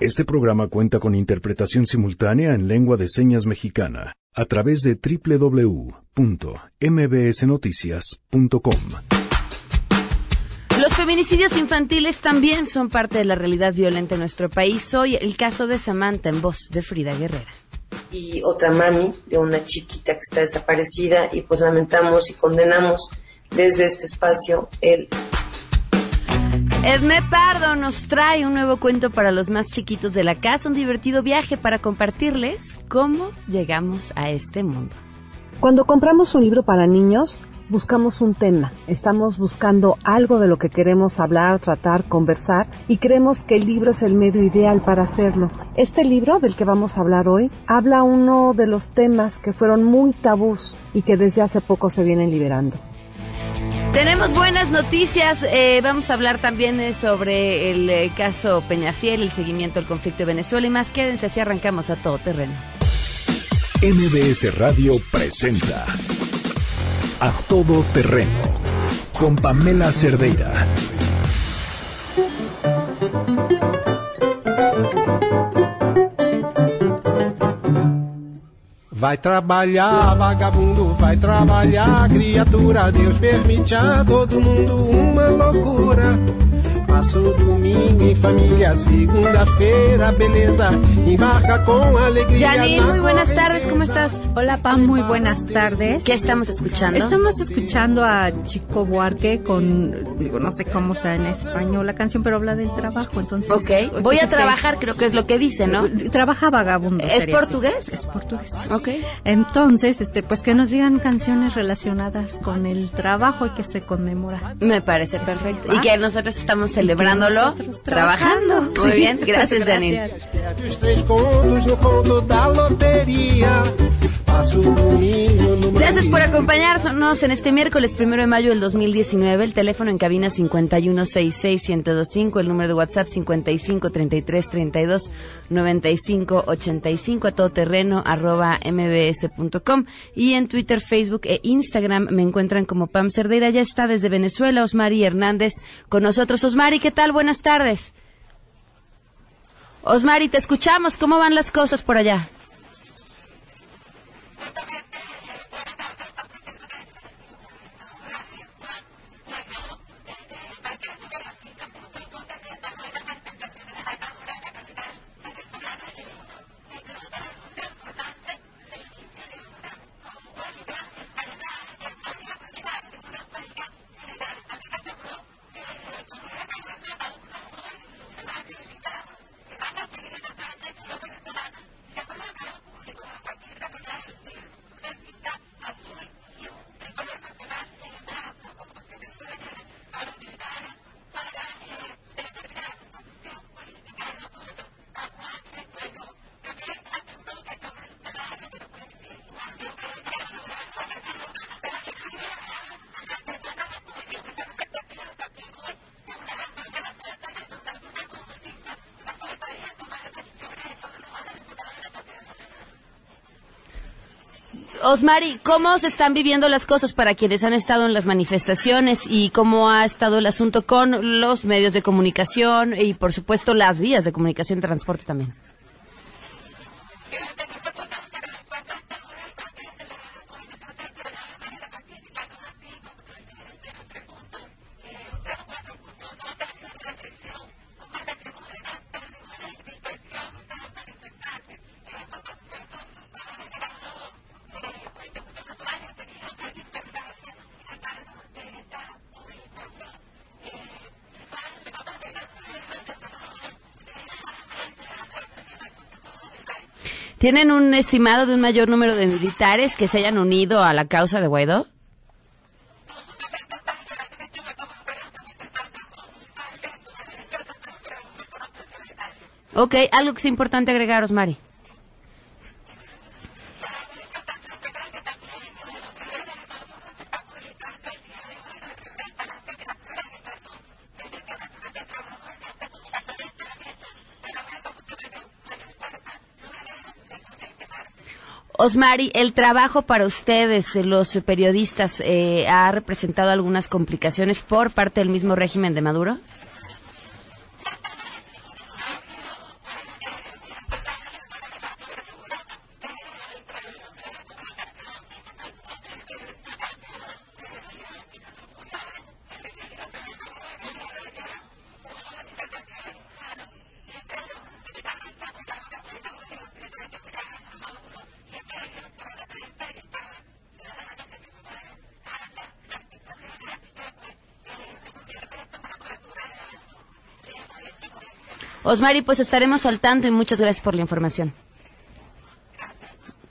Este programa cuenta con interpretación simultánea en lengua de señas mexicana a través de www.mbsnoticias.com. Los feminicidios infantiles también son parte de la realidad violenta en nuestro país. Hoy el caso de Samantha en voz de Frida Guerrera. Y otra mami de una chiquita que está desaparecida y pues lamentamos y condenamos desde este espacio el Edme Pardo nos trae un nuevo cuento para los más chiquitos de la casa, un divertido viaje para compartirles cómo llegamos a este mundo. Cuando compramos un libro para niños, buscamos un tema, estamos buscando algo de lo que queremos hablar, tratar, conversar y creemos que el libro es el medio ideal para hacerlo. Este libro del que vamos a hablar hoy habla uno de los temas que fueron muy tabús y que desde hace poco se vienen liberando. Tenemos buenas noticias. Eh, vamos a hablar también eh, sobre el eh, caso Peñafiel, el seguimiento del conflicto de Venezuela y más. Quédense así arrancamos a todo terreno. MBS Radio presenta A Todo Terreno con Pamela Cerdeira. Vai trabalhar, vagabundo, vai trabalhar, criatura. Deus permite a todo mundo uma loucura. Paso domingo en familia, segunda-feira, beleza, embarca con alegría. Janine, muy buenas tardes, ¿cómo estás? Hola Pam, muy buenas tardes. ¿Qué estamos escuchando? Estamos escuchando a Chico Buarque con, digo, no sé cómo sea en español la canción, pero habla del trabajo, entonces. Ok, voy a trabajar, creo que es lo que dice, ¿no? Trabaja vagabundo. ¿Es portugués? Es portugués. Ok. Entonces, este, pues que nos digan canciones relacionadas con el trabajo y que se conmemora. Me parece perfecto. Y que nosotros estamos celebrándolo, trabajando. Muy bien, gracias, Janine. Gracias por acompañarnos en este miércoles primero de mayo del 2019. El teléfono en cabina 5166125, el número de WhatsApp 5533329585 a todoterreno arroba mbs.com y en Twitter, Facebook e Instagram me encuentran como Pam Cerdeira. Ya está desde Venezuela Osmari Hernández con nosotros. Osmari, ¿qué tal? Buenas tardes. Osmari, te escuchamos. ¿Cómo van las cosas por allá? Osmari, ¿cómo se están viviendo las cosas para quienes han estado en las manifestaciones y cómo ha estado el asunto con los medios de comunicación y, por supuesto, las vías de comunicación y transporte también? ¿Tienen un estimado de un mayor número de militares que se hayan unido a la causa de Guaidó? Ok, algo que es importante agregar, Osmari. Osmari, el trabajo para ustedes, los periodistas, eh, ha representado algunas complicaciones por parte del mismo régimen de Maduro. Osmari, pues estaremos al tanto y muchas gracias por la información.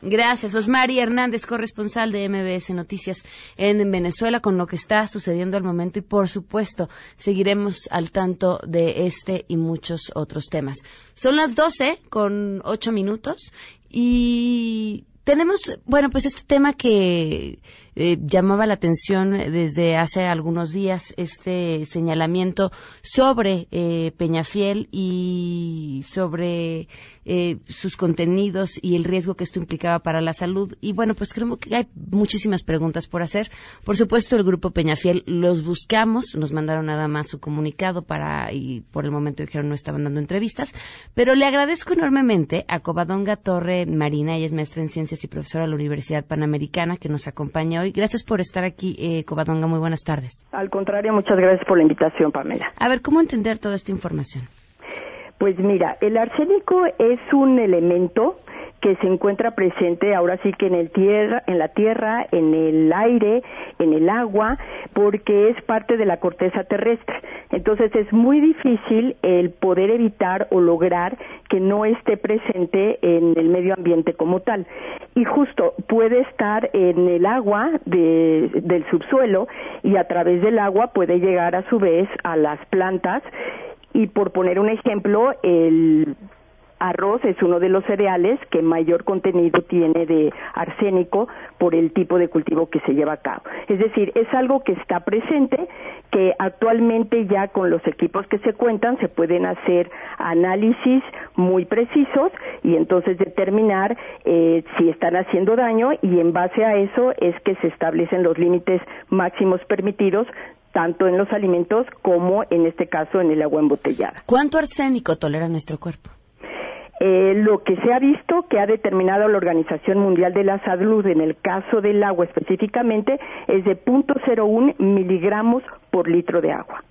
Gracias, Osmari Hernández, corresponsal de MBS Noticias en Venezuela, con lo que está sucediendo al momento y, por supuesto, seguiremos al tanto de este y muchos otros temas. Son las 12 con 8 minutos y tenemos, bueno, pues este tema que eh, llamaba la atención desde hace algunos días, este señalamiento sobre eh, Peñafiel y sobre eh, sus contenidos y el riesgo que esto implicaba para la salud. Y bueno, pues creo que hay muchísimas preguntas por hacer. Por supuesto, el grupo Peñafiel los buscamos, nos mandaron nada más su comunicado para, y por el momento dijeron no estaban dando entrevistas, pero le agradezco enormemente a Covadonga Torre Marina, ella es maestra en ciencias y profesora de la Universidad Panamericana, que nos acompaña hoy. Gracias por estar aquí, eh, Covadonga, muy buenas tardes. Al contrario, muchas gracias por la invitación, Pamela. A ver, ¿cómo entender toda esta información? Pues mira, el arsénico es un elemento que se encuentra presente ahora sí que en el tierra, en la tierra, en el aire, en el agua, porque es parte de la corteza terrestre. Entonces es muy difícil el poder evitar o lograr que no esté presente en el medio ambiente como tal. Y justo puede estar en el agua del subsuelo y a través del agua puede llegar a su vez a las plantas y por poner un ejemplo, el arroz es uno de los cereales que mayor contenido tiene de arsénico por el tipo de cultivo que se lleva a cabo. Es decir, es algo que está presente, que actualmente ya con los equipos que se cuentan se pueden hacer análisis muy precisos y entonces determinar eh, si están haciendo daño y en base a eso es que se establecen los límites máximos permitidos tanto en los alimentos como en este caso en el agua embotellada. ¿Cuánto arsénico tolera nuestro cuerpo? Eh, lo que se ha visto que ha determinado la Organización Mundial de la Salud en el caso del agua específicamente es de 0.01 miligramos por litro de agua.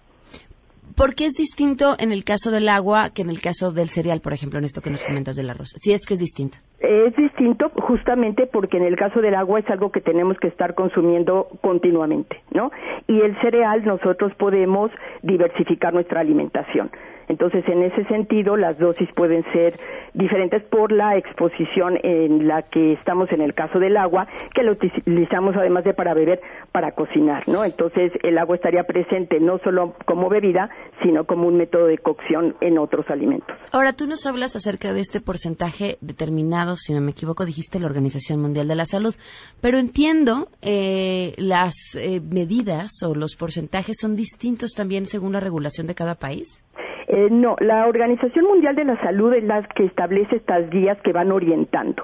¿Por qué es distinto en el caso del agua que en el caso del cereal, por ejemplo, en esto que nos comentas del arroz? Si es que es distinto. Es distinto justamente porque en el caso del agua es algo que tenemos que estar consumiendo continuamente, ¿no? Y el cereal nosotros podemos diversificar nuestra alimentación. Entonces, en ese sentido, las dosis pueden ser diferentes por la exposición en la que estamos en el caso del agua, que lo utilizamos además de para beber, para cocinar, ¿no? Entonces, el agua estaría presente no solo como bebida, sino como un método de cocción en otros alimentos. Ahora, tú nos hablas acerca de este porcentaje determinado, si no me equivoco, dijiste la Organización Mundial de la Salud, pero entiendo eh, las eh, medidas o los porcentajes son distintos también según la regulación de cada país. Eh, no, la Organización Mundial de la Salud es la que establece estas guías que van orientando.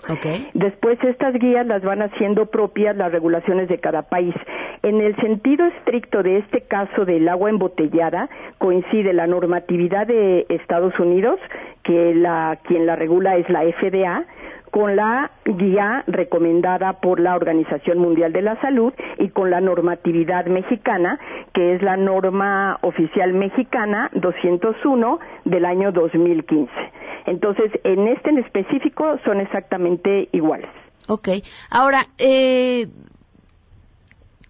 Después estas guías las van haciendo propias las regulaciones de cada país. En el sentido estricto de este caso del agua embotellada, coincide la normatividad de Estados Unidos, que la, quien la regula es la FDA, con la guía recomendada por la Organización Mundial de la Salud y con la normatividad mexicana, que es la norma oficial mexicana 201 del año 2015. Entonces, en este en específico son exactamente iguales. Ok. Ahora, eh,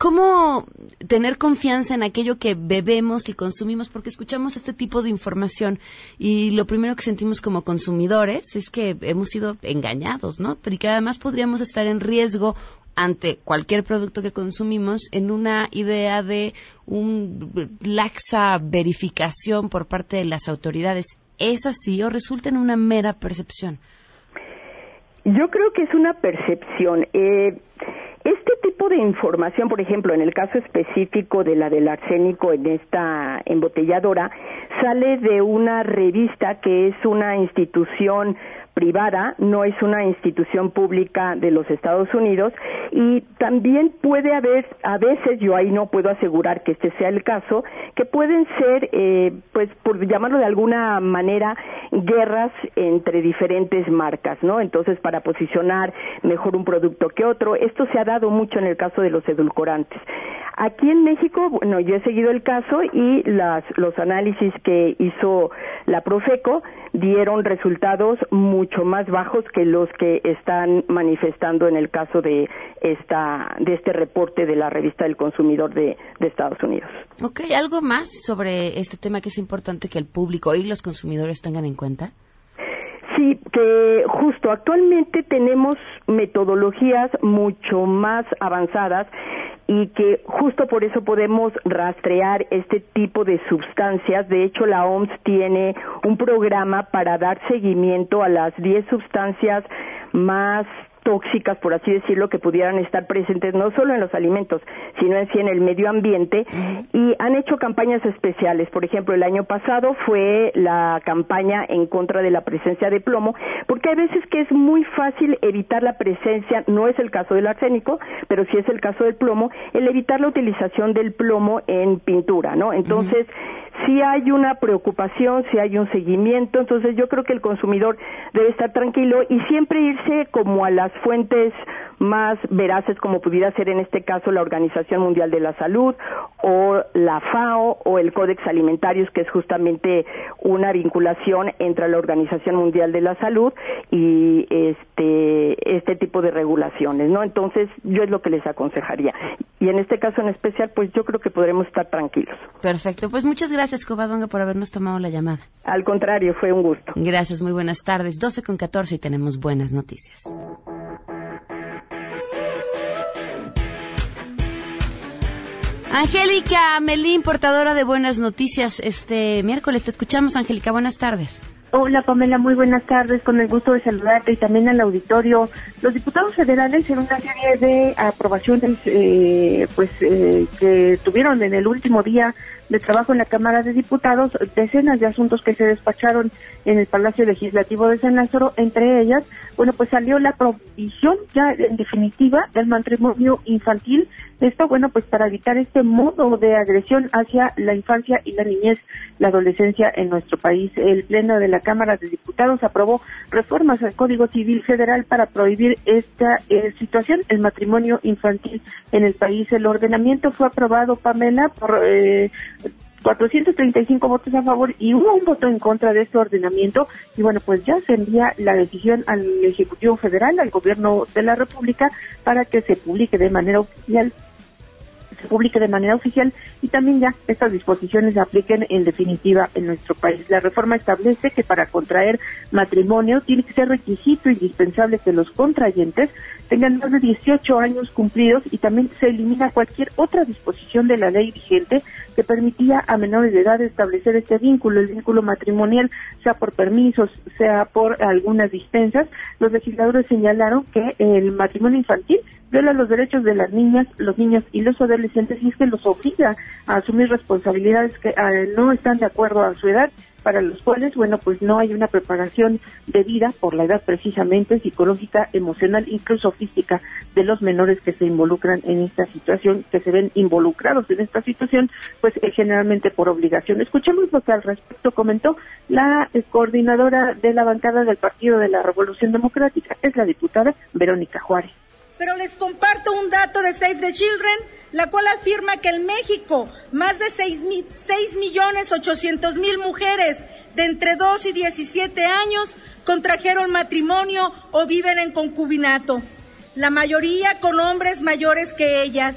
¿Cómo tener confianza en aquello que bebemos y consumimos? Porque escuchamos este tipo de información y lo primero que sentimos como consumidores es que hemos sido engañados, ¿no? Pero que además podríamos estar en riesgo ante cualquier producto que consumimos en una idea de un laxa verificación por parte de las autoridades. ¿Es así o resulta en una mera percepción? Yo creo que es una percepción. Eh, este tipo de información, por ejemplo, en el caso específico de la del arsénico en esta embotelladora, sale de una revista que es una institución privada, no es una institución pública de los Estados Unidos y también puede haber, a veces yo ahí no puedo asegurar que este sea el caso, que pueden ser, eh, pues por llamarlo de alguna manera, guerras entre diferentes marcas, ¿no? Entonces, para posicionar mejor un producto que otro, esto se ha dado mucho en el caso de los edulcorantes. Aquí en México, bueno, yo he seguido el caso y las, los análisis que hizo la Profeco dieron resultados muy mucho más bajos que los que están manifestando en el caso de esta de este reporte de la revista del consumidor de, de Estados Unidos. Ok, ¿algo más sobre este tema que es importante que el público y los consumidores tengan en cuenta? Sí, que justo actualmente tenemos metodologías mucho más avanzadas y que justo por eso podemos rastrear este tipo de sustancias. De hecho, la OMS tiene un programa para dar seguimiento a las 10 sustancias más tóxicas, por así decirlo, que pudieran estar presentes no solo en los alimentos, sino en sí en el medio ambiente. Y han hecho campañas especiales. Por ejemplo, el año pasado fue la campaña en contra de la presencia de plomo, porque hay veces que es muy fácil evitar la presencia, no es el caso del arsénico, pero sí es el caso del plomo, el evitar la utilización del plomo en pintura, ¿no? Entonces, si hay una preocupación, si hay un seguimiento, entonces yo creo que el consumidor debe estar tranquilo y siempre irse como a las fuentes más veraces como pudiera ser en este caso la Organización Mundial de la Salud o la FAO o el Códex Alimentarios que es justamente una vinculación entre la Organización Mundial de la Salud y este este tipo de regulaciones, ¿no? Entonces, yo es lo que les aconsejaría. Y en este caso en especial, pues yo creo que podremos estar tranquilos. Perfecto, pues muchas gracias Covadonga por habernos tomado la llamada. Al contrario, fue un gusto. Gracias, muy buenas tardes. 12 con 14 y tenemos buenas noticias. Angélica Melín, portadora de buenas noticias este miércoles. Te escuchamos, Angélica. Buenas tardes. Hola Pamela, muy buenas tardes, con el gusto de saludarte y también al auditorio. Los diputados federales en una serie de aprobaciones eh, pues eh, que tuvieron en el último día de trabajo en la Cámara de Diputados, decenas de asuntos que se despacharon en el Palacio Legislativo de San Lázaro, entre ellas, bueno, pues salió la provisión ya en definitiva del matrimonio infantil. Esto, bueno, pues para evitar este modo de agresión hacia la infancia y la niñez, la adolescencia en nuestro país. El Pleno de la Cámara de Diputados aprobó reformas al Código Civil Federal para prohibir esta eh, situación, el matrimonio infantil en el país. El ordenamiento fue aprobado, Pamela, por eh, 435 votos a favor y hubo un voto en contra de este ordenamiento y bueno pues ya se envía la decisión al Ejecutivo Federal, al Gobierno de la República para que se publique de manera oficial se publique de manera oficial y también ya estas disposiciones se apliquen en definitiva en nuestro país. La reforma establece que para contraer matrimonio tiene que ser requisito indispensable que los contrayentes tengan más de 18 años cumplidos y también se elimina cualquier otra disposición de la ley vigente que permitía a menores de edad establecer este vínculo, el vínculo matrimonial, sea por permisos, sea por algunas dispensas. Los legisladores señalaron que el matrimonio infantil viola los derechos de las niñas, los niños y los adolescentes y es que los obliga a asumir responsabilidades que eh, no están de acuerdo a su edad para los cuales, bueno, pues no hay una preparación debida por la edad precisamente psicológica, emocional, incluso física de los menores que se involucran en esta situación, que se ven involucrados en esta situación, pues eh, generalmente por obligación. Escuchemos lo que al respecto comentó la eh, coordinadora de la bancada del Partido de la Revolución Democrática, es la diputada Verónica Juárez. Pero les comparto un dato de Save the Children, la cual afirma que en México más de 6, millones 800 mil mujeres de entre 2 y 17 años contrajeron matrimonio o viven en concubinato, la mayoría con hombres mayores que ellas.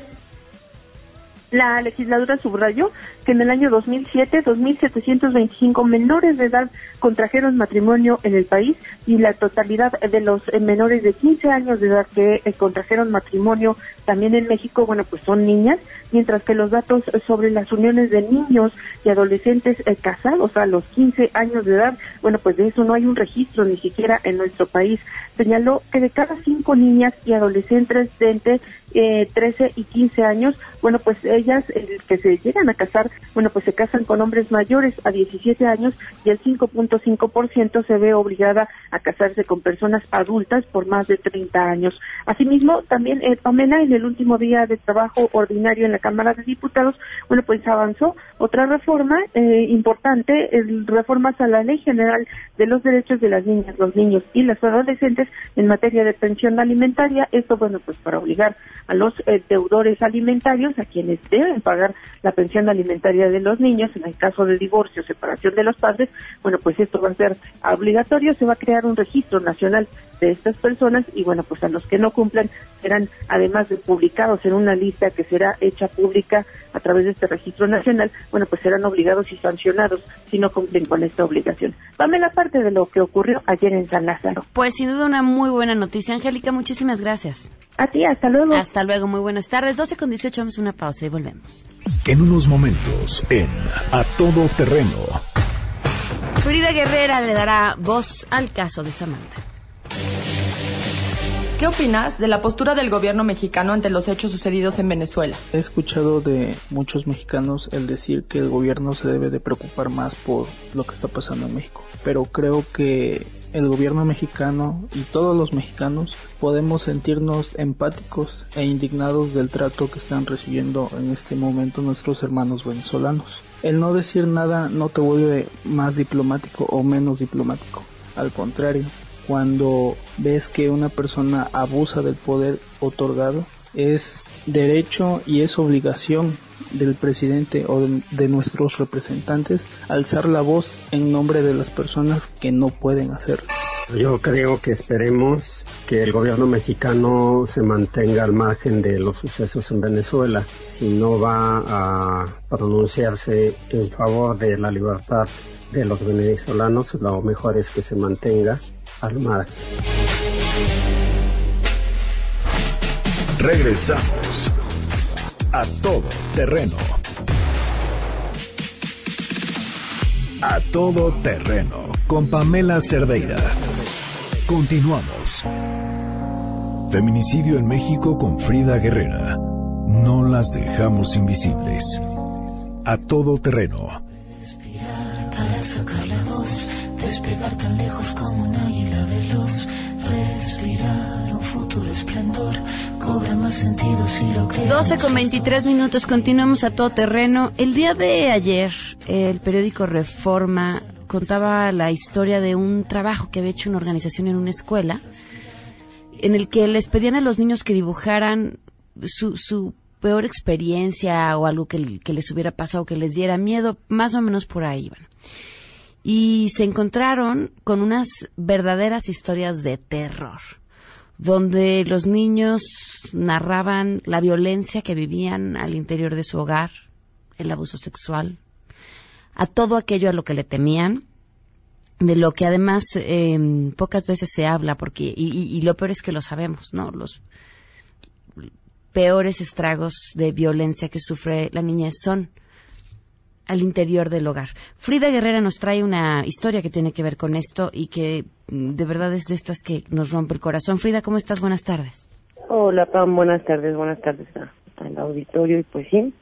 La legisladora subrayó que en el año 2007, 2.725 menores de edad contrajeron matrimonio en el país y la totalidad de los eh, menores de 15 años de edad que eh, contrajeron matrimonio también en México, bueno, pues son niñas, mientras que los datos sobre las uniones de niños y adolescentes eh, casados a los 15 años de edad, bueno, pues de eso no hay un registro ni siquiera en nuestro país. Señaló que de cada cinco niñas y adolescentes de entre 13 y 15 años, bueno, pues ellas que se llegan a casar bueno, pues se casan con hombres mayores a 17 años y el 5.5% se ve obligada a casarse con personas adultas por más de 30 años. Asimismo, también eh, Pamela, en el último día de trabajo ordinario en la Cámara de Diputados, bueno, pues avanzó otra reforma eh, importante, reformas a la Ley General de los Derechos de las Niñas, los Niños y las Adolescentes en materia de pensión alimentaria. Esto, bueno, pues para obligar a los eh, deudores alimentarios, a quienes deben pagar la pensión alimentaria de los niños, en el caso de divorcio, separación de los padres, bueno, pues esto va a ser obligatorio, se va a crear un registro nacional de estas personas y bueno, pues a los que no cumplan serán además de publicados en una lista que será hecha pública a través de este registro nacional, bueno, pues serán obligados y sancionados si no cumplen con esta obligación. la parte de lo que ocurrió ayer en San Lázaro. Pues sin duda muy buena noticia. Angélica, muchísimas gracias. A ti, hasta luego. Hasta luego, muy buenas tardes. 12 con 18, vamos a una pausa y volvemos. En unos momentos, en A Todo Terreno. Frida Guerrera le dará voz al caso de Samantha. ¿Qué opinas de la postura del gobierno mexicano ante los hechos sucedidos en Venezuela? He escuchado de muchos mexicanos el decir que el gobierno se debe de preocupar más por lo que está pasando en México, pero creo que el gobierno mexicano y todos los mexicanos podemos sentirnos empáticos e indignados del trato que están recibiendo en este momento nuestros hermanos venezolanos. El no decir nada no te vuelve más diplomático o menos diplomático. Al contrario, cuando ves que una persona abusa del poder otorgado, es derecho y es obligación del presidente o de, nuestros representantes alzar la voz en nombre de las personas que no pueden hacerlo. Yo creo que esperemos que el gobierno mexicano se mantenga al margen de los sucesos en Venezuela. Si no va a pronunciarse en favor de la libertad de los venezolanos, lo mejor es que se mantenga Regresamos a todo terreno. A todo terreno con Pamela Cerdeira. Continuamos. Feminicidio en México con Frida Guerrera. No las dejamos invisibles. A todo terreno. Despegar tan lejos como un águila respirar un futuro esplendor cobra más sentido si lo que 12 con 23 minutos, continuamos a todo terreno. El día de ayer, el periódico Reforma contaba la historia de un trabajo que había hecho una organización en una escuela, en el que les pedían a los niños que dibujaran su, su peor experiencia o algo que, que les hubiera pasado, que les diera miedo, más o menos por ahí iban y se encontraron con unas verdaderas historias de terror, donde los niños narraban la violencia que vivían al interior de su hogar, el abuso sexual, a todo aquello a lo que le temían, de lo que además em, pocas veces se habla, porque y, y lo peor es que lo sabemos, ¿no? Los peores estragos de violencia que sufre la niña son al interior del hogar. Frida Guerrera nos trae una historia que tiene que ver con esto y que mm, de verdad es de estas que nos rompe el corazón. Frida, ¿cómo estás? Buenas tardes. Hola, Pam, buenas tardes, buenas tardes al auditorio y pues sí.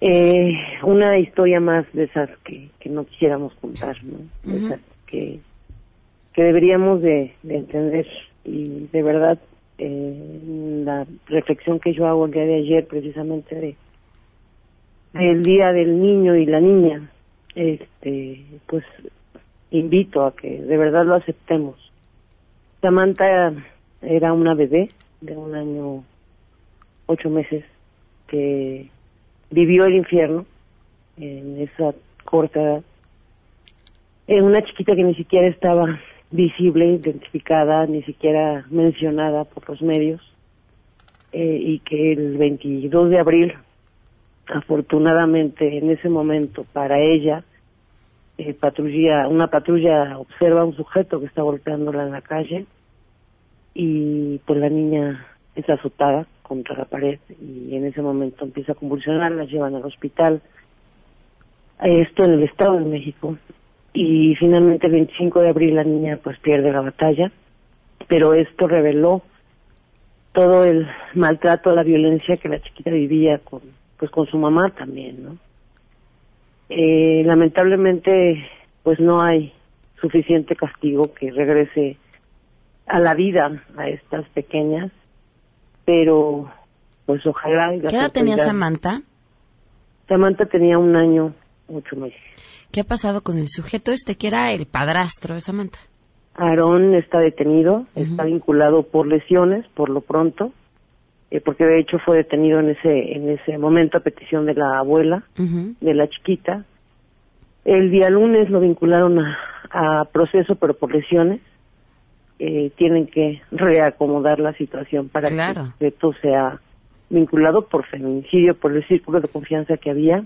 Eh, una historia más de esas que, que no quisiéramos contar, ¿no? De esas que, que deberíamos de, entender y de verdad eh, la reflexión que yo hago el día de ayer precisamente de el día del niño y la niña, este, pues invito a que de verdad lo aceptemos. Samantha era una bebé de un año ocho meses que vivió el infierno en esa corta edad. Era una chiquita que ni siquiera estaba visible, identificada, ni siquiera mencionada por los medios, eh, y que el 22 de abril afortunadamente en ese momento para ella eh, patrulla una patrulla observa a un sujeto que está golpeándola en la calle y pues la niña es azotada contra la pared y en ese momento empieza a convulsionar la llevan al hospital. Esto en el estado de México. Y finalmente el 25 de abril la niña pues pierde la batalla. Pero esto reveló todo el maltrato, la violencia que la chiquita vivía con pues con su mamá también, ¿no? Eh, lamentablemente, pues no hay suficiente castigo que regrese a la vida a estas pequeñas, pero pues ojalá. ¿Qué edad tenía Samantha? Samantha tenía un año, ocho meses. ¿Qué ha pasado con el sujeto este que era el padrastro de Samantha? Aarón está detenido, está vinculado por lesiones, por lo pronto, eh, porque de hecho fue detenido en ese en ese momento a petición de la abuela de la chiquita. El día lunes lo vincularon a, a proceso, pero por lesiones. Eh, tienen que reacomodar la situación para Claro. que esto sea vinculado por feminicidio, por el círculo de confianza que había.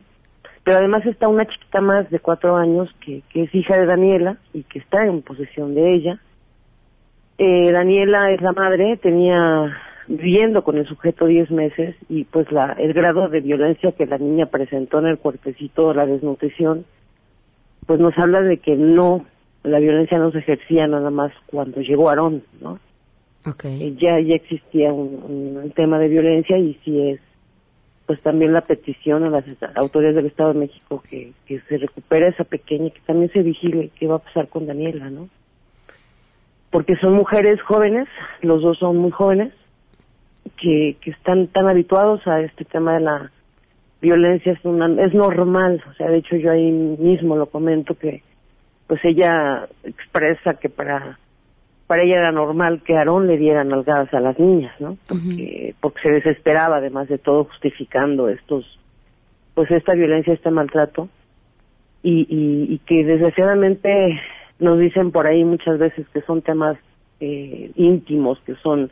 Pero además está una chiquita más de cuatro años que, que es hija de Daniela y que está en posesión de ella. Eh, Daniela es la madre, tenía viviendo con el sujeto 10 meses y pues la el grado de violencia que la niña presentó en el cuerpecito, la desnutrición, pues nos habla de que no, la violencia no se ejercía nada más cuando llegó Aarón, ¿no? Eh, ya ya existía un, un tema de violencia y sí es pues también la petición a las autoridades del Estado de México que, que se recupere esa pequeña que también se vigile qué va a pasar con Daniela, ¿no? Porque son mujeres jóvenes, los dos son muy jóvenes, que, que están tan habituados a este tema de la violencia, es, una, es normal, o sea, de hecho yo ahí mismo lo comento que pues ella expresa que para para ella era normal que Aarón le diera nalgadas a las niñas, ¿no? Porque, porque se desesperaba, además de todo, justificando estos, pues esta violencia, este maltrato, y, y, y que desgraciadamente nos dicen por ahí muchas veces que son temas eh, íntimos, que son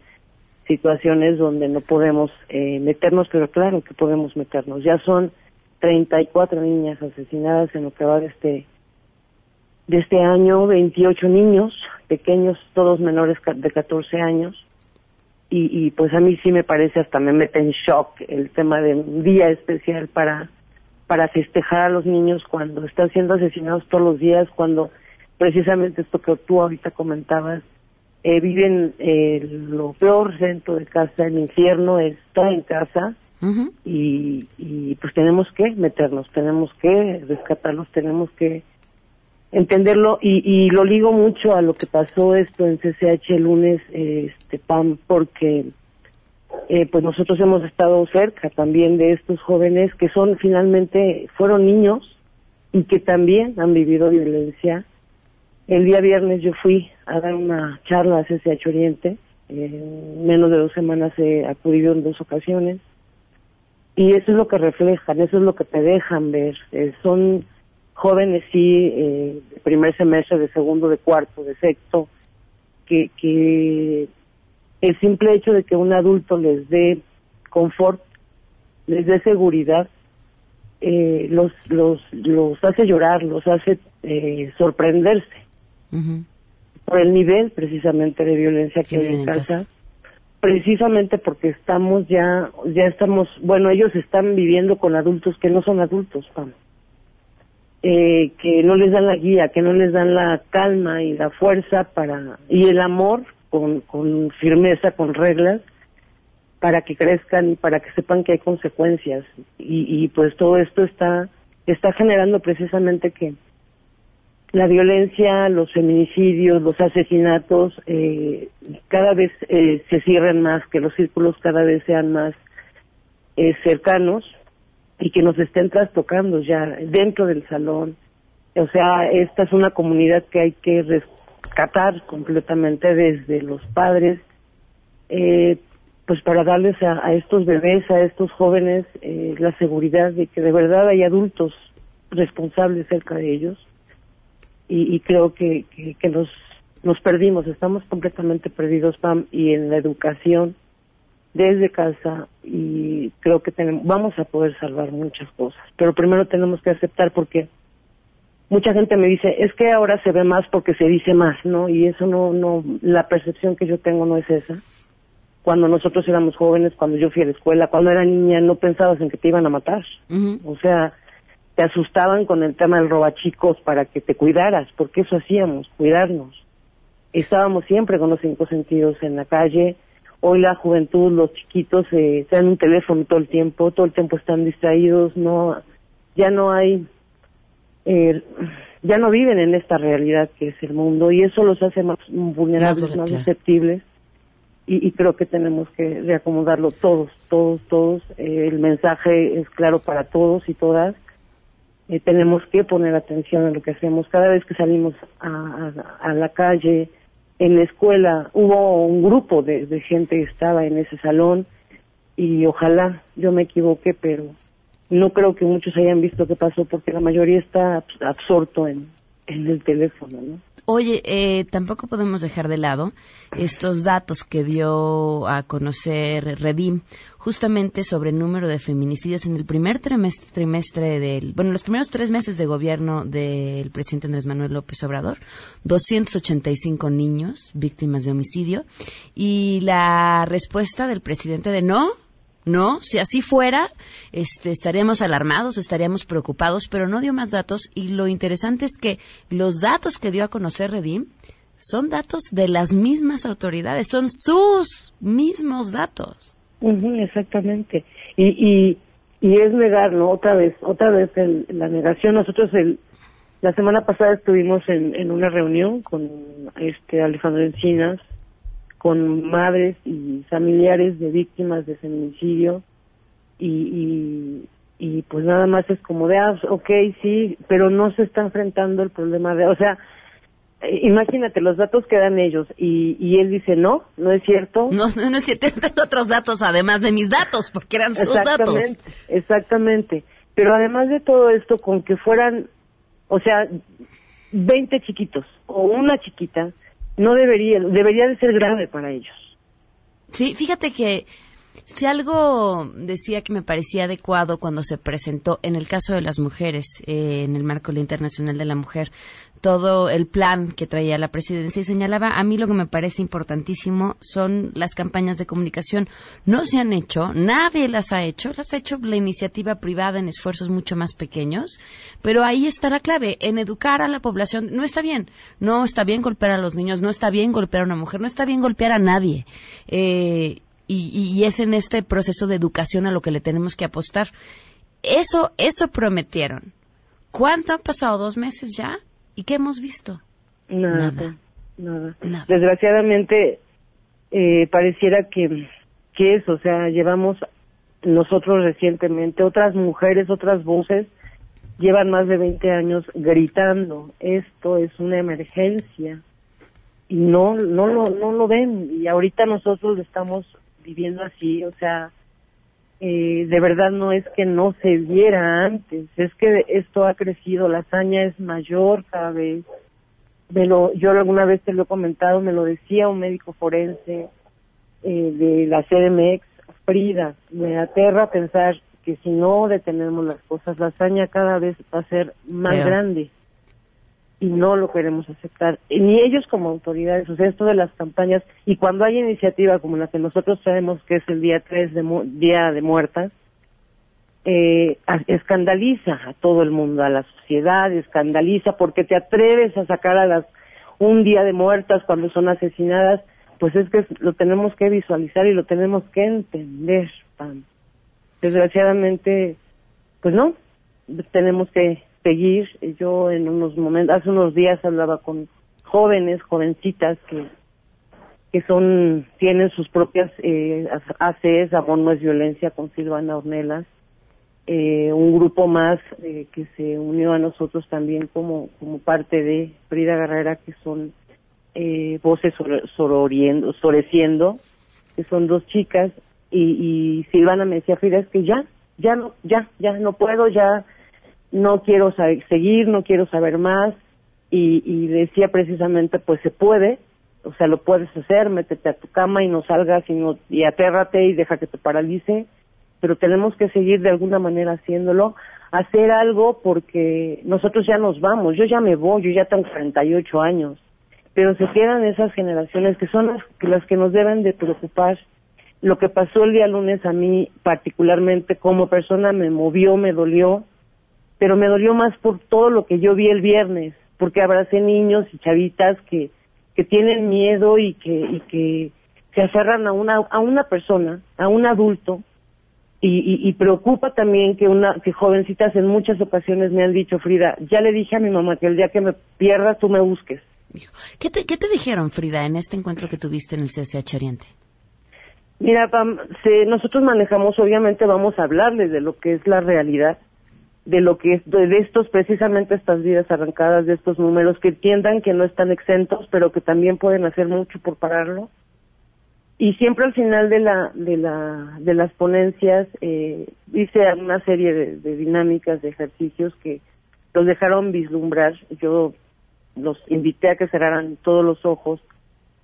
situaciones donde no podemos eh, meternos, pero claro que podemos meternos. Ya son 34 niñas asesinadas en lo que va de este de este año, 28 niños pequeños, todos menores de 14 años. Y, y pues a mí sí me parece, hasta me mete en shock el tema de un día especial para, para festejar a los niños cuando están siendo asesinados todos los días, cuando precisamente esto que tú ahorita comentabas, eh, viven eh, lo peor dentro de casa, el infierno está en casa y, y pues tenemos que meternos, tenemos que rescatarlos, tenemos que entenderlo y, y lo ligo mucho a lo que pasó esto en CCH el lunes, eh, este Pam, porque eh, pues nosotros hemos estado cerca también de estos jóvenes que son finalmente fueron niños y que también han vivido violencia. El día viernes yo fui a dar una charla a CCH Oriente, en menos de dos semanas he acudido en dos ocasiones. Y eso es lo que reflejan, eso es lo que te dejan ver. Eh, son jóvenes, sí, eh, de primer semestre, de segundo, de cuarto, de sexto, que, que el simple hecho de que un adulto les dé confort, les dé seguridad, eh, los, los, los hace llorar, los hace eh, sorprenderse por el nivel precisamente de violencia que hay en casa. Precisamente porque estamos ya ya estamos bueno ellos están viviendo con adultos que no son adultos. Eh, que no les dan la guía que no les dan la calma y la fuerza para y el amor con con firmeza con reglas para que crezcan y para que sepan que hay consecuencias. Y, y pues todo esto está está generando precisamente que la violencia, los feminicidios, los asesinatos eh, cada vez eh, se cierren más, que los círculos cada vez sean más eh, cercanos y que nos estén trastocando ya dentro del salón. O sea, esta es una comunidad que hay que rescatar completamente desde los padres, eh, pues para darles a, a estos bebés, a estos jóvenes, eh, la seguridad de que de verdad hay adultos responsables cerca de ellos y, y creo que, que, que nos, nos perdimos, estamos completamente perdidos, Pam, y en la educación desde casa y creo que tenemos, vamos a poder salvar muchas cosas, pero primero tenemos que aceptar porque mucha gente me dice, es que ahora se ve más porque se dice más, ¿no? Y eso no, no, la percepción que yo tengo no es esa. Cuando nosotros éramos jóvenes, cuando yo fui a la escuela, cuando era niña, no pensabas en que te iban a matar. O sea, te asustaban con el tema del robachicos para que te cuidaras, porque eso hacíamos, cuidarnos. Estábamos siempre con los cinco sentidos en la calle. Hoy la juventud, los chiquitos, eh, están en un teléfono todo el tiempo, todo el tiempo están distraídos, no, ya no hay, eh, ya no viven en esta realidad que es el mundo y eso los hace más vulnerables, Más susceptibles y, y creo que tenemos que reacomodarlo todos, todos, todos. Eh, el mensaje es claro para todos y todas. Eh, tenemos que poner atención a lo que hacemos. Cada vez que salimos a, la calle, en la escuela, hubo un grupo de, de gente que estaba en ese salón y ojalá yo me equivoque, pero no creo que muchos hayan visto qué pasó porque la mayoría está absorto en, en el teléfono, ¿no? Oye, eh, tampoco podemos dejar de lado estos datos que dio a conocer Redim justamente sobre el número de feminicidios en el primer trimestre, trimestre del, bueno, los primeros tres meses de gobierno del presidente Andrés Manuel López Obrador, 285 niños víctimas de homicidio y la respuesta del presidente de no, no, si así fuera, este, estaríamos alarmados, estaríamos preocupados, pero no dio más datos y lo interesante es que los datos que dio a conocer Redim son datos de las mismas autoridades, son sus mismos datos. exactamente. Y, y, y es negar, ¿no? Otra vez, otra vez la negación. Nosotros el, la semana pasada estuvimos en, en una reunión con este Alejandro Encinas, con madres y familiares de víctimas de feminicidio y, y, pues nada más es como de, ah, ok, sí, pero no se está enfrentando el problema de, o sea, eh, imagínate los datos que dan ellos y, y él dice, no, no es cierto. No, no es cierto, tengo otros datos además de mis datos, porque eran sus datos. Exactamente, pero además de todo esto, con que fueran, o sea, 20 chiquitos o una chiquita, no debería, debería de ser grave para ellos. Sí, fíjate que si algo decía que me parecía adecuado cuando se presentó, en el caso de las mujeres, eh, en el marco Internacional de la Mujer, todo el plan que traía la presidencia y señalaba, a mí lo que me parece importantísimo son las campañas de comunicación. No se han hecho, nadie las ha hecho, las ha hecho la iniciativa privada en esfuerzos mucho más pequeños, pero ahí está la clave, en educar a la población. No está bien, no está bien golpear a los niños, no está bien golpear a una mujer, no está bien golpear a nadie. Eh, y, y es en este proceso de educación a lo que le tenemos que apostar. Eso, eso prometieron. ¿Cuánto han pasado? ¿Dos meses ya? ¿Y qué hemos visto? Nada. Nada. Desgraciadamente, eh, pareciera que, que eso, o sea, llevamos nosotros recientemente, otras mujeres, otras voces, llevan más de 20 años gritando, esto es una emergencia, y no, no, lo, no lo ven, y ahorita nosotros estamos viviendo así, o sea, eh, de verdad no es que no se viera antes, es que esto ha crecido, la hazaña es mayor cada vez. Me lo, yo alguna vez te lo he comentado, me lo decía un médico forense eh, de la CDMX, Frida, me aterra pensar que si no detenemos las cosas, la hazaña cada vez va a ser más grande y no lo queremos aceptar, ni ellos como autoridades, o sea, esto de las campañas, y cuando hay iniciativa como la que nosotros traemos, que es el día 3 de Día de Muertas, eh, escandaliza a todo el mundo, a la sociedad, escandaliza porque te atreves a sacar a las un día de muertas cuando son asesinadas, pues es que lo tenemos que visualizar y lo tenemos que entender, Desgraciadamente, pues no, tenemos que seguir. Yo en unos momentos, hace unos días hablaba con jóvenes, jovencitas que que son tienen sus propias eh, Amor no es violencia, con Silvana Ornelas, eh, un grupo más eh, que se unió a nosotros también como como parte de Frida Guerrera, que son eh, voces sororiendo, soreciendo, que son dos chicas, y, y Silvana me decía, Frida, es que ya, ya no, ya, ya no puedo, ya no quiero seguir, no quiero saber más, y, y decía precisamente, pues se puede, o sea, lo puedes hacer, métete a tu cama y no salgas y, no, y atérrate y deja que te paralice, pero tenemos que seguir de alguna manera haciéndolo, hacer algo porque nosotros ya nos vamos, yo ya me voy, yo ya tengo 38 años, pero se quedan esas generaciones que son las, las que nos deben de preocupar. Lo que pasó el día lunes a mí particularmente como persona me movió, me dolió, pero me dolió más por todo lo que yo vi el viernes, porque abracé niños y chavitas que, que tienen miedo y que, y que se aferran a una, a una persona, a un adulto, y, y, preocupa también que una que jovencitas en muchas ocasiones me han dicho Frida ya le dije a mi mamá que el día que me pierdas tú me busques ¿Qué te, ¿Qué te dijeron Frida en este encuentro que tuviste en el CCH Oriente? Mira, Pam, nosotros manejamos, obviamente vamos a hablarles de lo que es la realidad, de lo que es de estos precisamente estas vidas arrancadas de estos números que entiendan que no están exentos pero que también pueden hacer mucho por pararlo. Y siempre al final de la de la de las ponencias eh, hice una serie de, dinámicas de ejercicios que los dejaron vislumbrar. Yo los invité a que cerraran todos los ojos.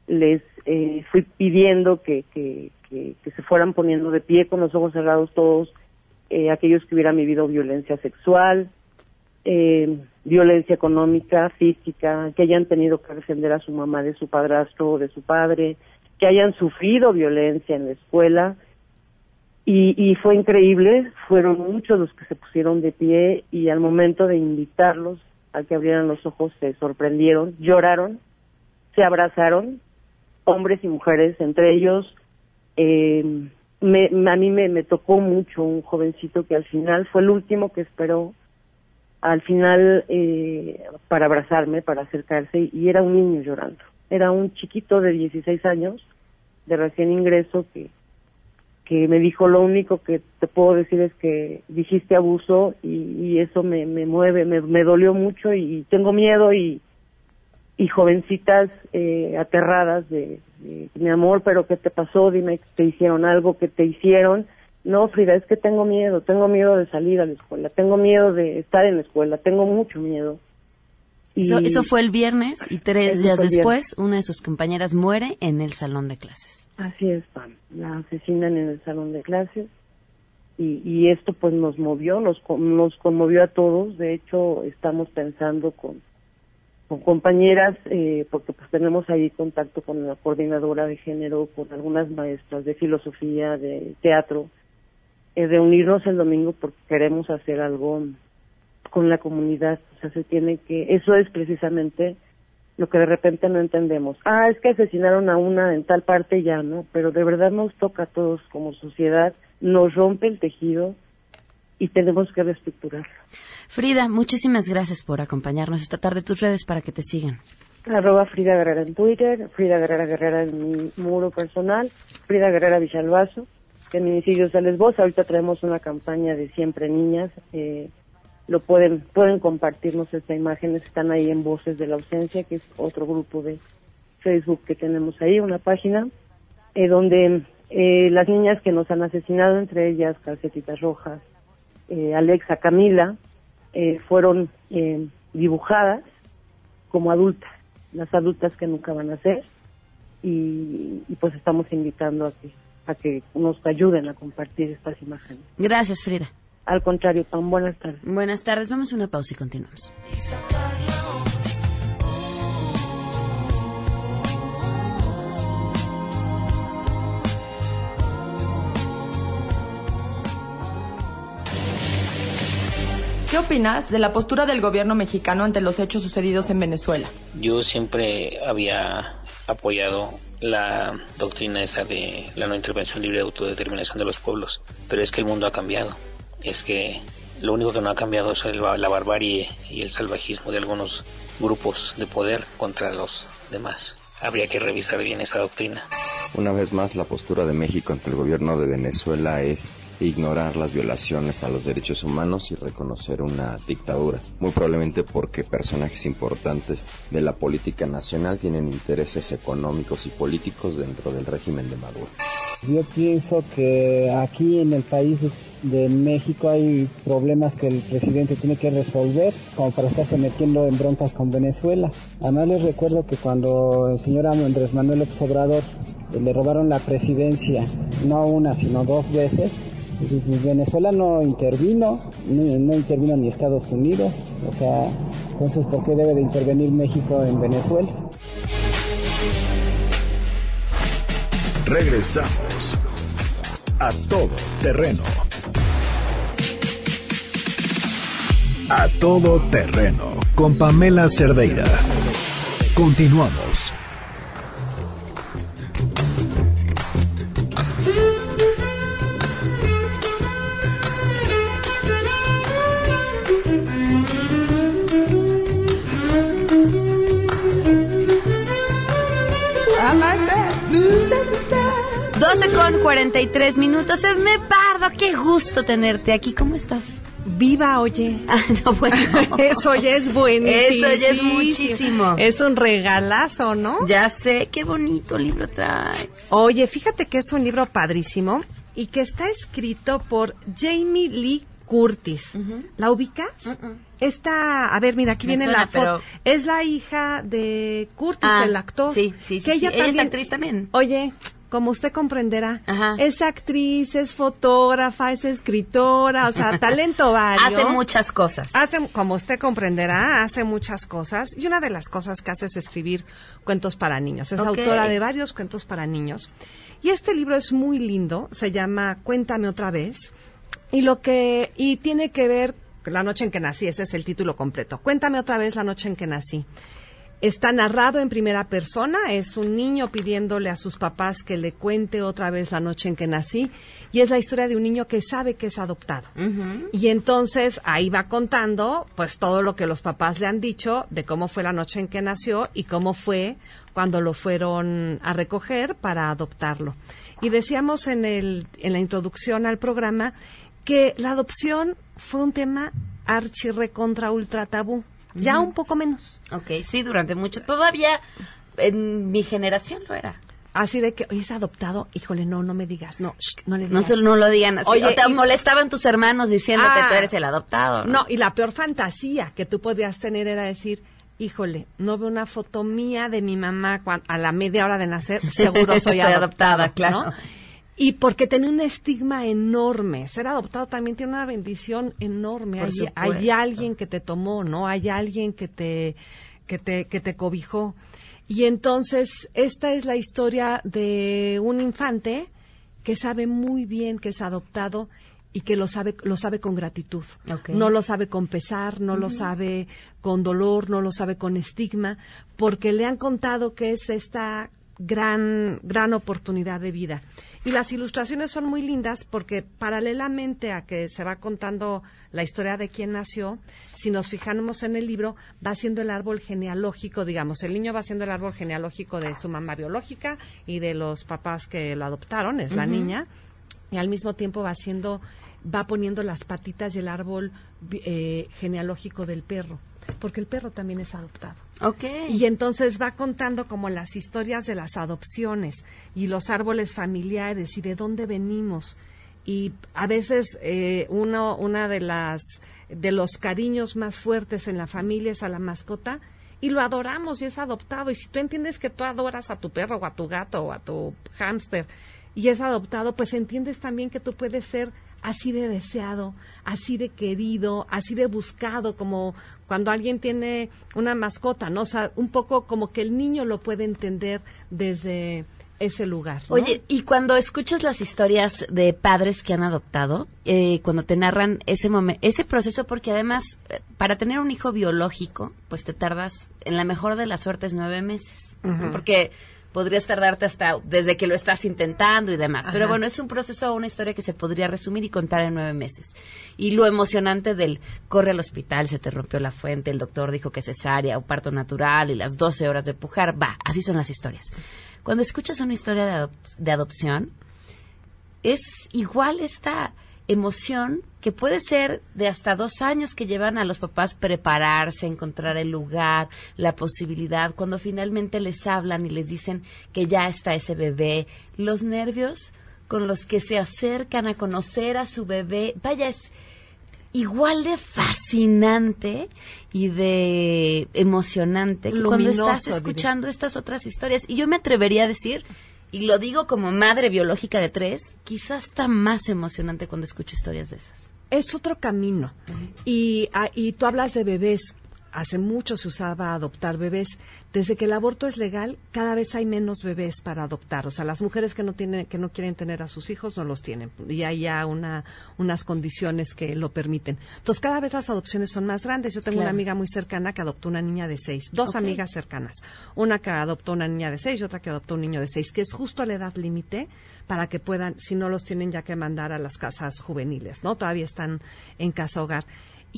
Les eh, fui pidiendo que, que, que se fueran poniendo de pie con los ojos cerrados todos eh, aquellos que hubieran vivido violencia sexual eh, violencia económica, física, que hayan tenido que defender a su mamá de su padrastro o de su padre, que hayan sufrido violencia en la escuela. Y, y fue increíble, fueron muchos los que se pusieron de pie y al momento de invitarlos a que abrieran los ojos se sorprendieron, lloraron, se abrazaron, hombres y mujeres, entre ellos eh, me, a mí me, me tocó mucho un jovencito que al final fue el último que esperó al final eh, para abrazarme, para acercarse, y era un niño llorando. Era un chiquito de 16 años, de recién ingreso, que, que me dijo, lo único que te puedo decir es que dijiste abuso y, y eso me, me mueve, me, dolió mucho y tengo miedo y, y jovencitas eh, aterradas de, mi amor, pero ¿qué te pasó? Dime que te hicieron algo, que te hicieron no, Frida, es que tengo miedo, tengo miedo de salir a la escuela, tengo miedo de estar en la escuela, tengo mucho miedo. Y eso, eso fue el viernes y tres días después una de sus compañeras muere en el salón de clases. Así es, Pam. La asesinan en el salón de clases y, y esto pues nos movió, nos, nos conmovió a todos. De hecho, estamos pensando con, con compañeras, eh, porque pues tenemos ahí contacto con la coordinadora de género, con algunas maestras de filosofía, de teatro, eh, de unirnos el domingo porque queremos hacer algo con la comunidad. O sea, se tiene que, eso es precisamente lo que de repente no entendemos. Ah, es que asesinaron a una en tal parte ya, ¿no? Pero de verdad nos toca a todos como sociedad, nos rompe el tejido y tenemos que reestructurarlo. Frida, muchísimas gracias por acompañarnos esta tarde. Tus redes para que te sigan. Arroba Frida Guerrera en Twitter, Frida Guerrera Guerrera en mi muro personal, Frida Guerrera Villalbazo feminicidios a voz. Ahorita traemos una campaña de siempre niñas. Eh, lo pueden pueden compartirnos esta imagen. Están ahí en Voces de la Ausencia, que es otro grupo de Facebook que tenemos ahí, una página eh, donde eh, las niñas que nos han asesinado, entre ellas Calcetitas Rojas, eh, Alexa, Camila, eh, fueron eh, dibujadas como adultas, las adultas que nunca van a ser. Y, y pues estamos invitando a que a que nos ayuden a compartir estas imágenes. Gracias, Frida. Al contrario, tan buenas tardes. Buenas tardes, vamos a una pausa y continuamos. ¿Qué opinas de la postura del gobierno mexicano ante los hechos sucedidos en Venezuela? Yo siempre había apoyado la doctrina esa de la no intervención libre de autodeterminación de los pueblos, pero es que el mundo ha cambiado. Es que lo único que no ha cambiado es la barbarie y el salvajismo de algunos grupos de poder contra los demás. Habría que revisar bien esa doctrina. Una vez más, la postura de México ante el gobierno de Venezuela es ignorar las violaciones a los derechos humanos y reconocer una dictadura. Muy probablemente porque personajes importantes de la política nacional tienen intereses económicos y políticos dentro del régimen de Maduro. Yo pienso que aquí en el país de México hay problemas que el presidente tiene que resolver como para estarse metiendo en broncas con Venezuela. Además les recuerdo que cuando el señor Andrés Manuel López Obrador le robaron la presidencia, no una sino dos veces, Venezuela no intervino, no, no, intervino ni Estados Unidos, o sea, entonces ¿por qué debe de intervenir México en Venezuela? Regresamos a todo terreno. A todo terreno con Pamela Cerdeira. Continuamos. 12 con 43 minutos. Edme Pardo, qué gusto tenerte aquí. ¿Cómo estás? Viva, oye. Ah, no, bueno. Eso ya es buenísimo. Eso ya es muchísimo. Es un regalazo, ¿no? Ya sé, qué bonito libro traes. Oye, fíjate que es un libro padrísimo y que está escrito por Jamie Lee Curtis. ¿La ubicas? Esta, a ver, mira, aquí Me viene suena, la foto. pero- Es la hija de Curtis, Ah, el actor. sí, sí, sí, Que sí. ella Ella es también, actriz también. Oye, como usted comprenderá, es actriz, es fotógrafa, es escritora, o sea, talento vario. Hace muchas cosas. Hace, como usted comprenderá, hace muchas cosas. Y una de las cosas que hace es escribir cuentos para niños. Es autora de varios cuentos para niños. Y este libro es muy lindo, se llama Cuéntame otra vez. Y lo que, y tiene que ver la noche en que nací, ese es el título completo. Cuéntame otra vez la noche en que nací. Está narrado en primera persona, es un niño pidiéndole a sus papás que le cuente otra vez la noche en que nací y es la historia de un niño que sabe que es adoptado. Y entonces ahí va contando pues todo lo que los papás le han dicho de cómo fue la noche en que nació y cómo fue cuando lo fueron a recoger para adoptarlo. Y decíamos en el en la introducción al programa que la adopción fue un tema archi recontra ultra tabú. Ya un poco menos. Ok, sí, durante mucho. Todavía en mi generación lo era. Así de que, oye, es adoptado, híjole, no, no me digas, no, shh, no le digas. no lo digan así. Oye, o te y- molestaban tus hermanos diciéndote Ah. tú eres el adoptado. ¿no? No, y la peor fantasía que tú podías tener era decir, híjole, no veo una foto mía de mi mamá a la media hora de nacer, seguro soy Soy adoptada, adoptada, claro. ¿no? Y porque tenía un estigma enorme. Ser adoptado también tiene una bendición enorme. Hay, alguien que te tomó, ¿no? Hay alguien que te, que te, que te cobijó. Y entonces, esta es la historia de un infante que sabe muy bien que es adoptado y que lo sabe, lo sabe con gratitud. No lo sabe con pesar, no lo sabe con dolor, no lo sabe con estigma, porque le han contado que es esta gran, gran oportunidad de vida. Y las ilustraciones son muy lindas porque paralelamente a que se va contando la historia de quién nació, si nos fijamos en el libro, va siendo el árbol genealógico, digamos, el niño va siendo el árbol genealógico de su mamá biológica y de los papás que lo adoptaron, es la niña, y al mismo tiempo va haciendo, va poniendo las patitas y el árbol eh, genealógico del perro, porque el perro también es adoptado. Ok. Y entonces va contando como las historias de las adopciones y los árboles familiares y de dónde venimos. Y a veces eh, uno, una de las de los cariños más fuertes en la familia es a la mascota y lo adoramos y es adoptado. Y si tú entiendes que tú adoras a tu perro o a tu gato o a tu hámster y es adoptado, pues entiendes también que tú puedes ser así de deseado, así de querido, así de buscado, como cuando alguien tiene una mascota, ¿no? O sea, un poco como que el niño lo puede entender desde ese lugar. ¿no? Oye, y cuando escuchas las historias de padres que han adoptado, eh, cuando te narran ese momento, ese proceso, porque además eh, para tener un hijo biológico, pues te tardas, en la mejor de las suertes, nueve meses, porque podrías tardarte hasta desde que lo estás intentando y demás. Pero bueno, es un proceso, una historia que se podría resumir y contar en nueve meses. Y lo emocionante del corre al hospital, se te rompió la fuente, el doctor dijo que cesárea o parto natural y las 12 horas de pujar, va, así son las historias. Cuando escuchas una historia de, adop- de adopción, es igual esta emoción que puede ser de hasta dos años que llevan a los papás prepararse, encontrar el lugar, la posibilidad, cuando finalmente les hablan y les dicen que ya está ese bebé, los nervios con los que se acercan a conocer a su bebé, vaya, es igual de fascinante y de emocionante que cuando estás escuchando estas otras historias. Y yo me atrevería a decir, y lo digo como madre biológica de tres, quizás está más emocionante cuando escucho historias de esas. es otro camino. Y, ah, y tú hablas de bebés. Hace mucho se usaba adoptar bebés. Desde que el aborto es legal, cada vez hay menos bebés para adoptar. O sea, las mujeres que no tienen, que no quieren tener a sus hijos no los tienen. Y hay ya una, unas condiciones que lo permiten. Entonces, cada vez las adopciones son más grandes. Yo tengo una amiga muy cercana que adoptó una niña de seis. Dos amigas cercanas. Una que adoptó una niña de seis y otra que adoptó un niño de seis, que es justo a la edad límite para que puedan, si no los tienen ya que mandar a las casas juveniles, ¿no? Todavía están en casa hogar.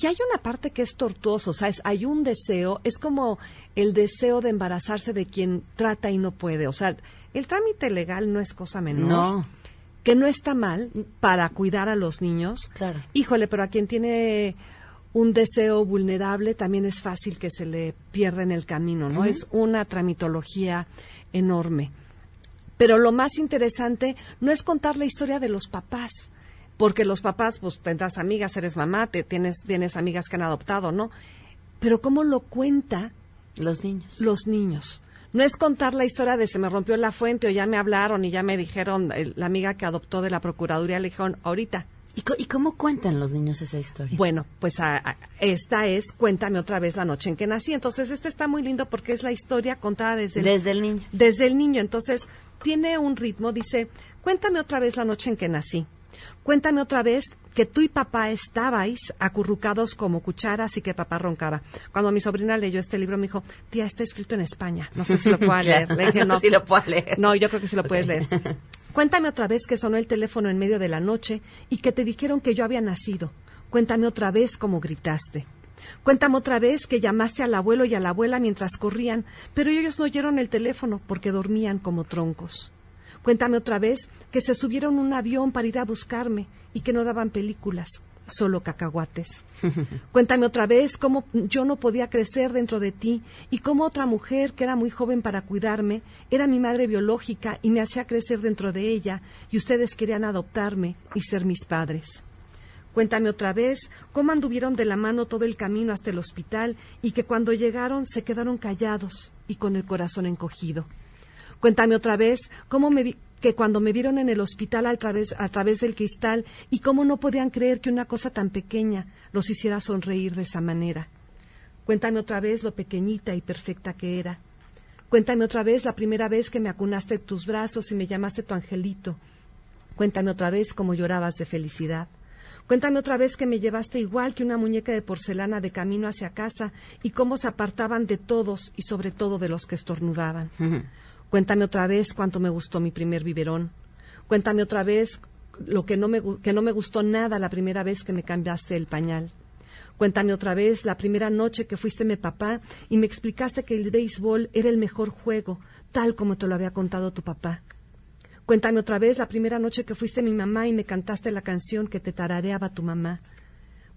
Y hay una parte que es tortuoso, o sea, es- hay un deseo, es como el deseo de embarazarse de quien trata y no puede. O sea, el trámite legal no es cosa menor. No. que no está mal para cuidar a los niños. Claro. Híjole, pero a quien tiene un deseo vulnerable también es fácil que se le pierda en el camino, ¿no? Es una tramitología enorme. Pero lo más interesante no es contar la historia de los papás, porque los papás, pues tendrás amigas, eres mamá, te tienes, tienes amigas que han adoptado, ¿no? Pero cómo lo cuenta los niños. Los niños. No es contar la historia de se me rompió la fuente o ya me hablaron y ya me dijeron, el- la amiga que adoptó de la Procuraduría le dijeron, ahorita. ¿Y, co- y cómo cuentan los niños esa historia? Bueno, pues a- a- esta es Cuéntame otra vez la noche en que nací. Entonces, este está muy lindo porque es la historia contada desde el, Desde el niño. Desde el niño. Entonces, tiene un ritmo, dice, Cuéntame otra vez la noche en que nací. Cuéntame otra vez que tú y papá estabais acurrucados como cucharas y que papá roncaba. Cuando mi sobrina leyó este libro, me dijo, tía, está escrito en España. No sé si lo puedo leer. Le dije, no. Sí lo puedo leer. No, yo creo que sí lo puedes leer. Cuéntame otra vez que sonó el teléfono en medio de la noche y que te dijeron que yo había nacido. Cuéntame otra vez cómo gritaste. Cuéntame otra vez que llamaste al abuelo y a la abuela mientras corrían, pero ellos no oyeron el teléfono porque dormían como troncos. Cuéntame otra vez que se subieron a un avión para ir a buscarme y que no daban películas, solo cacahuates. Cuéntame otra vez cómo yo no podía crecer dentro de ti y cómo otra mujer que era muy joven para cuidarme era mi madre biológica y me hacía crecer dentro de ella y ustedes querían adoptarme y ser mis padres. Cuéntame otra vez cómo anduvieron de la mano todo el camino hasta el hospital y que cuando llegaron se quedaron callados y con el corazón encogido. Cuéntame otra vez cómo me vi- que cuando me vieron en el hospital a través, a través del cristal y cómo no podían creer que una cosa tan pequeña los hiciera sonreír de esa manera. Cuéntame otra vez lo pequeñita y perfecta que era. Cuéntame otra vez la primera vez que me acunaste tus brazos y me llamaste tu angelito. Cuéntame otra vez cómo llorabas de felicidad. Cuéntame otra vez que me llevaste igual que una muñeca de porcelana de camino hacia casa y cómo se apartaban de todos y sobre todo de los que estornudaban. Cuéntame otra vez cuánto me gustó mi primer biberón. Cuéntame otra vez lo que no me, que no me gustó nada la primera vez que me cambiaste el pañal. Cuéntame otra vez la primera noche que fuiste mi papá y me explicaste que el béisbol era el mejor juego, tal como te lo había contado tu papá. Cuéntame otra vez la primera noche que fuiste mi mamá y me cantaste la canción que te tarareaba tu mamá.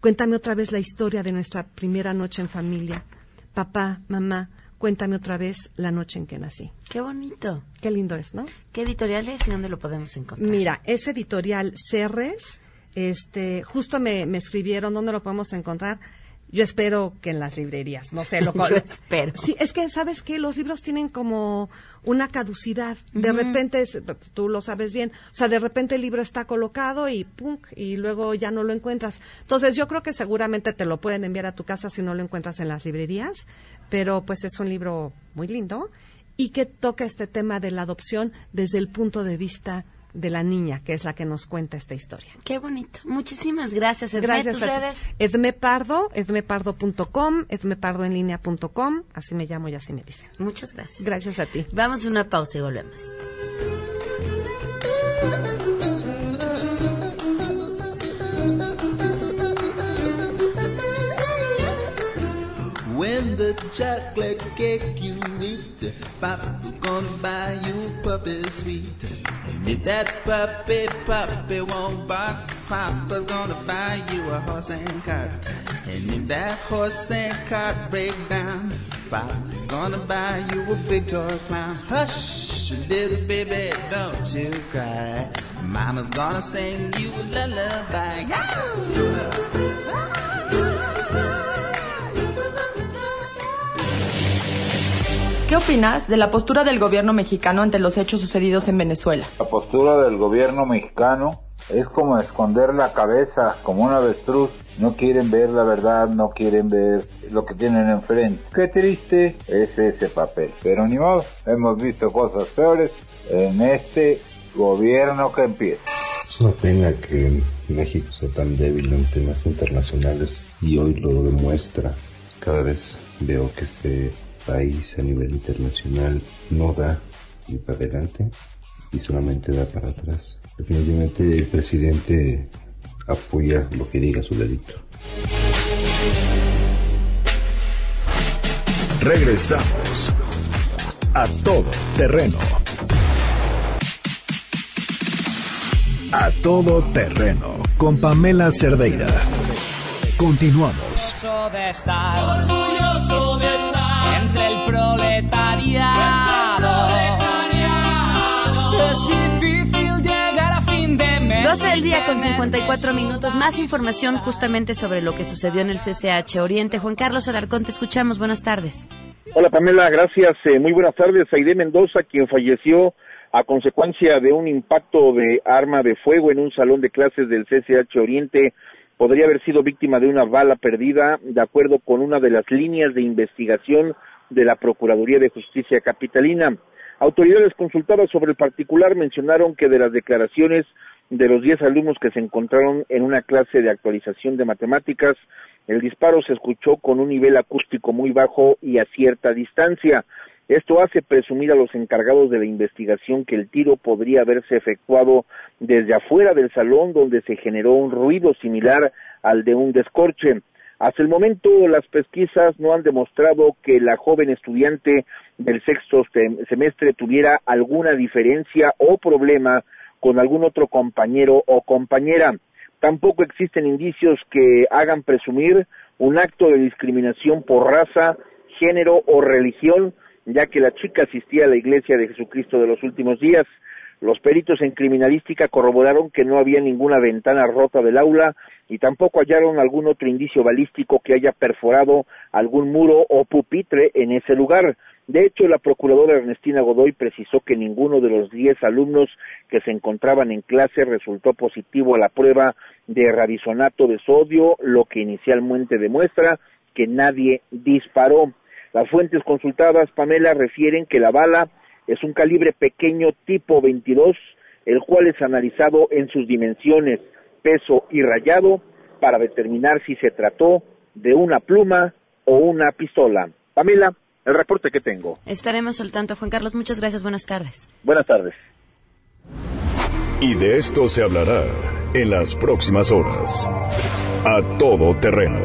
Cuéntame otra vez la historia de nuestra primera noche en familia. Papá, mamá, cuéntame otra vez la noche en que nací. Qué bonito. Qué lindo es, ¿no? ¿Qué editorial es y dónde lo podemos encontrar? Mira, es editorial Cerres. Este, justo me, me escribieron dónde lo podemos encontrar. Yo espero que en las librerías, no sé, lo Yo espero. Sí, es que sabes que los libros tienen como una caducidad. De repente, es- tú lo sabes bien, o sea, de repente el libro está colocado y pum, y luego ya no lo encuentras. Entonces, yo creo que seguramente te lo pueden enviar a tu casa si no lo encuentras en las librerías, pero pues es un libro muy lindo y que toca este tema de la adopción desde el punto de vista de la niña, que es la que nos cuenta esta historia. Qué bonito. Muchísimas gracias, Edme. Gracias ¿Tus a redes? Edme Pardo, edmepardo.com, edmepardoenlinea.com, así me llamo y así me dicen. Muchas gracias. Gracias a ti. Vamos a una pausa y volvemos. Chocolate cake you eat, Papa's gonna buy you puppy sweet. And if that puppy puppy won't bark, Papa's gonna buy you a horse and cart. And if that horse and cart break down, Papa's gonna buy you a big toy clown. Hush, little baby, don't you cry. Mama's gonna sing you a lullaby. ¿Qué opinas de la postura del gobierno mexicano ante los hechos sucedidos en Venezuela? La postura del gobierno mexicano es como esconder la cabeza como un avestruz. No quieren ver la verdad, no quieren ver lo que tienen enfrente. Qué triste es ese papel. Pero ni modo, hemos visto cosas peores en este gobierno que empieza. Es una pena que México sea tan débil en temas internacionales y hoy lo demuestra. Cada vez veo que este país a nivel internacional no da ni para adelante y solamente da para atrás. Definitivamente el presidente apoya lo que diga su delito. Regresamos a todo terreno. A todo terreno con Pamela Cerdeira. Continuamos. Orgulloso de entre el proletariado. Es difícil llegar a fin de mes. 12 del día con sin tener 54 minutos. Más información justamente sobre lo que sucedió en el CCH Oriente. Juan Carlos Alarcón, te escuchamos. Buenas tardes. Hola Pamela, gracias. Eh, muy buenas tardes. Aide Mendoza, quien falleció a consecuencia de un impacto de arma de fuego en un salón de clases del CCH Oriente, podría haber sido víctima de una bala perdida, de acuerdo con una de las líneas de investigación de la Procuraduría de Justicia Capitalina. Autoridades consultadas sobre el particular mencionaron que de las declaraciones de los 10 alumnos que se encontraron en una clase de actualización de matemáticas, el disparo se escuchó con un nivel acústico muy bajo y a cierta distancia. Esto hace presumir a los encargados de la investigación que el tiro podría haberse efectuado desde afuera del salón donde se generó un ruido similar al de un descorche. Hasta el momento las pesquisas no han demostrado que la joven estudiante del sexto sem- semestre tuviera alguna diferencia o problema con algún otro compañero o compañera. Tampoco existen indicios que hagan presumir un acto de discriminación por raza, género o religión, ya que la chica asistía a la iglesia de Jesucristo de los últimos días. Los peritos en criminalística corroboraron que no había ninguna ventana rota del aula y tampoco hallaron algún otro indicio balístico que haya perforado algún muro o pupitre en ese lugar. De hecho, la procuradora Ernestina Godoy precisó que ninguno de los 10 alumnos que se encontraban en clase resultó positivo a la prueba de radisonato de sodio, lo que inicialmente demuestra que nadie disparó. Las fuentes consultadas, Pamela, refieren que la bala es un calibre pequeño tipo 22, el cual es analizado en sus dimensiones, peso y rayado para determinar si se trató de una pluma o una pistola. Pamela, el reporte que tengo. Estaremos al tanto, Juan Carlos. Muchas gracias. Buenas tardes. Buenas tardes. Y de esto se hablará en las próximas horas. A todo terreno.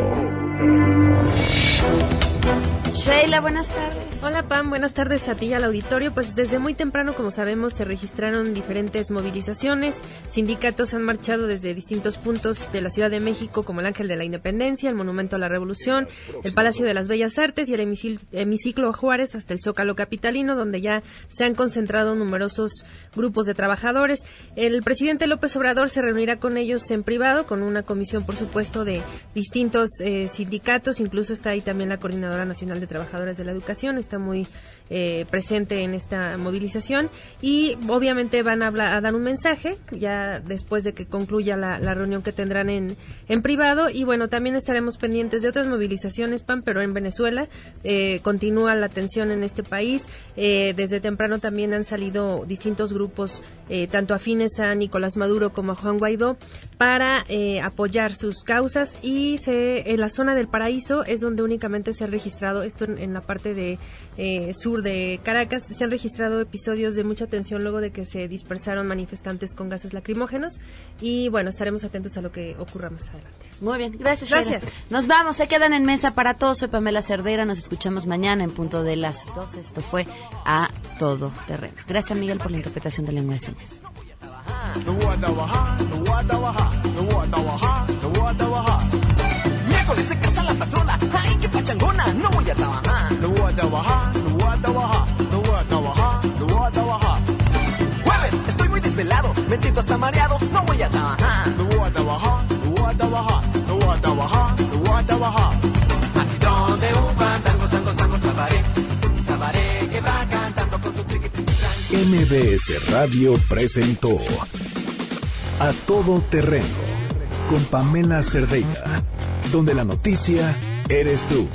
Sheila, buenas tardes. Hola Pam, buenas tardes a ti y al auditorio. Pues desde muy temprano, como sabemos, se registraron diferentes movilizaciones. Sindicatos han marchado desde distintos puntos de la Ciudad de México, como el Ángel de la Independencia, el Monumento a la Revolución, el Palacio de las Bellas Artes y el hemiciclo Juárez hasta el Zócalo Capitalino, donde ya se han concentrado numerosos grupos de trabajadores. El presidente López Obrador se reunirá con ellos en privado, con una comisión, por supuesto, de distintos eh, sindicatos. Incluso está ahí también la Coordinadora Nacional de Trabajadores de la Educación. Está muy eh, presente en esta movilización. Y obviamente van a, dar un mensaje ya después de que concluya la, reunión que tendrán en, en privado. Y bueno también estaremos pendientes de otras movilizaciones pan pero en Venezuela eh, continúa la tensión en este país. Eh, desde temprano también han salido distintos grupos eh, tanto afines a Nicolás Maduro como a Juan Guaidó para eh, apoyar sus causas. Y se, en la zona del paraíso es donde únicamente se ha registrado esto en la parte de eh, sur de Caracas se han registrado episodios de mucha tensión luego de que se dispersaron manifestantes con gases lacrimógenos y bueno estaremos atentos a lo que ocurra más adelante Muy bien, gracias. Gracias. Nos vamos, se quedan en mesa para todos. Soy Pamela Cerdera, nos escuchamos mañana en punto de las 12. Esto fue A Todo Terreno. Gracias, Miguel, por la interpretación de lengua de señas. Miércoles se casa la patrona. Ay, qué pachangona. No voy a trabajar. No voy a trabajar. No voy a trabajar. No voy a trabajar. No voy a trabajar. Jueves, estoy muy desvelado. Me siento hasta mareado. No voy a trabajar. No voy a trabajar. No voy a trabajar. No voy a trabajar. No voy a trabajar. Así donde un fandango, sango, sango, sabaré. Sabaré que va cantando con su. MBS Radio presentó A Todo Terreno con Pamela Cerdeira, donde la noticia eres tú.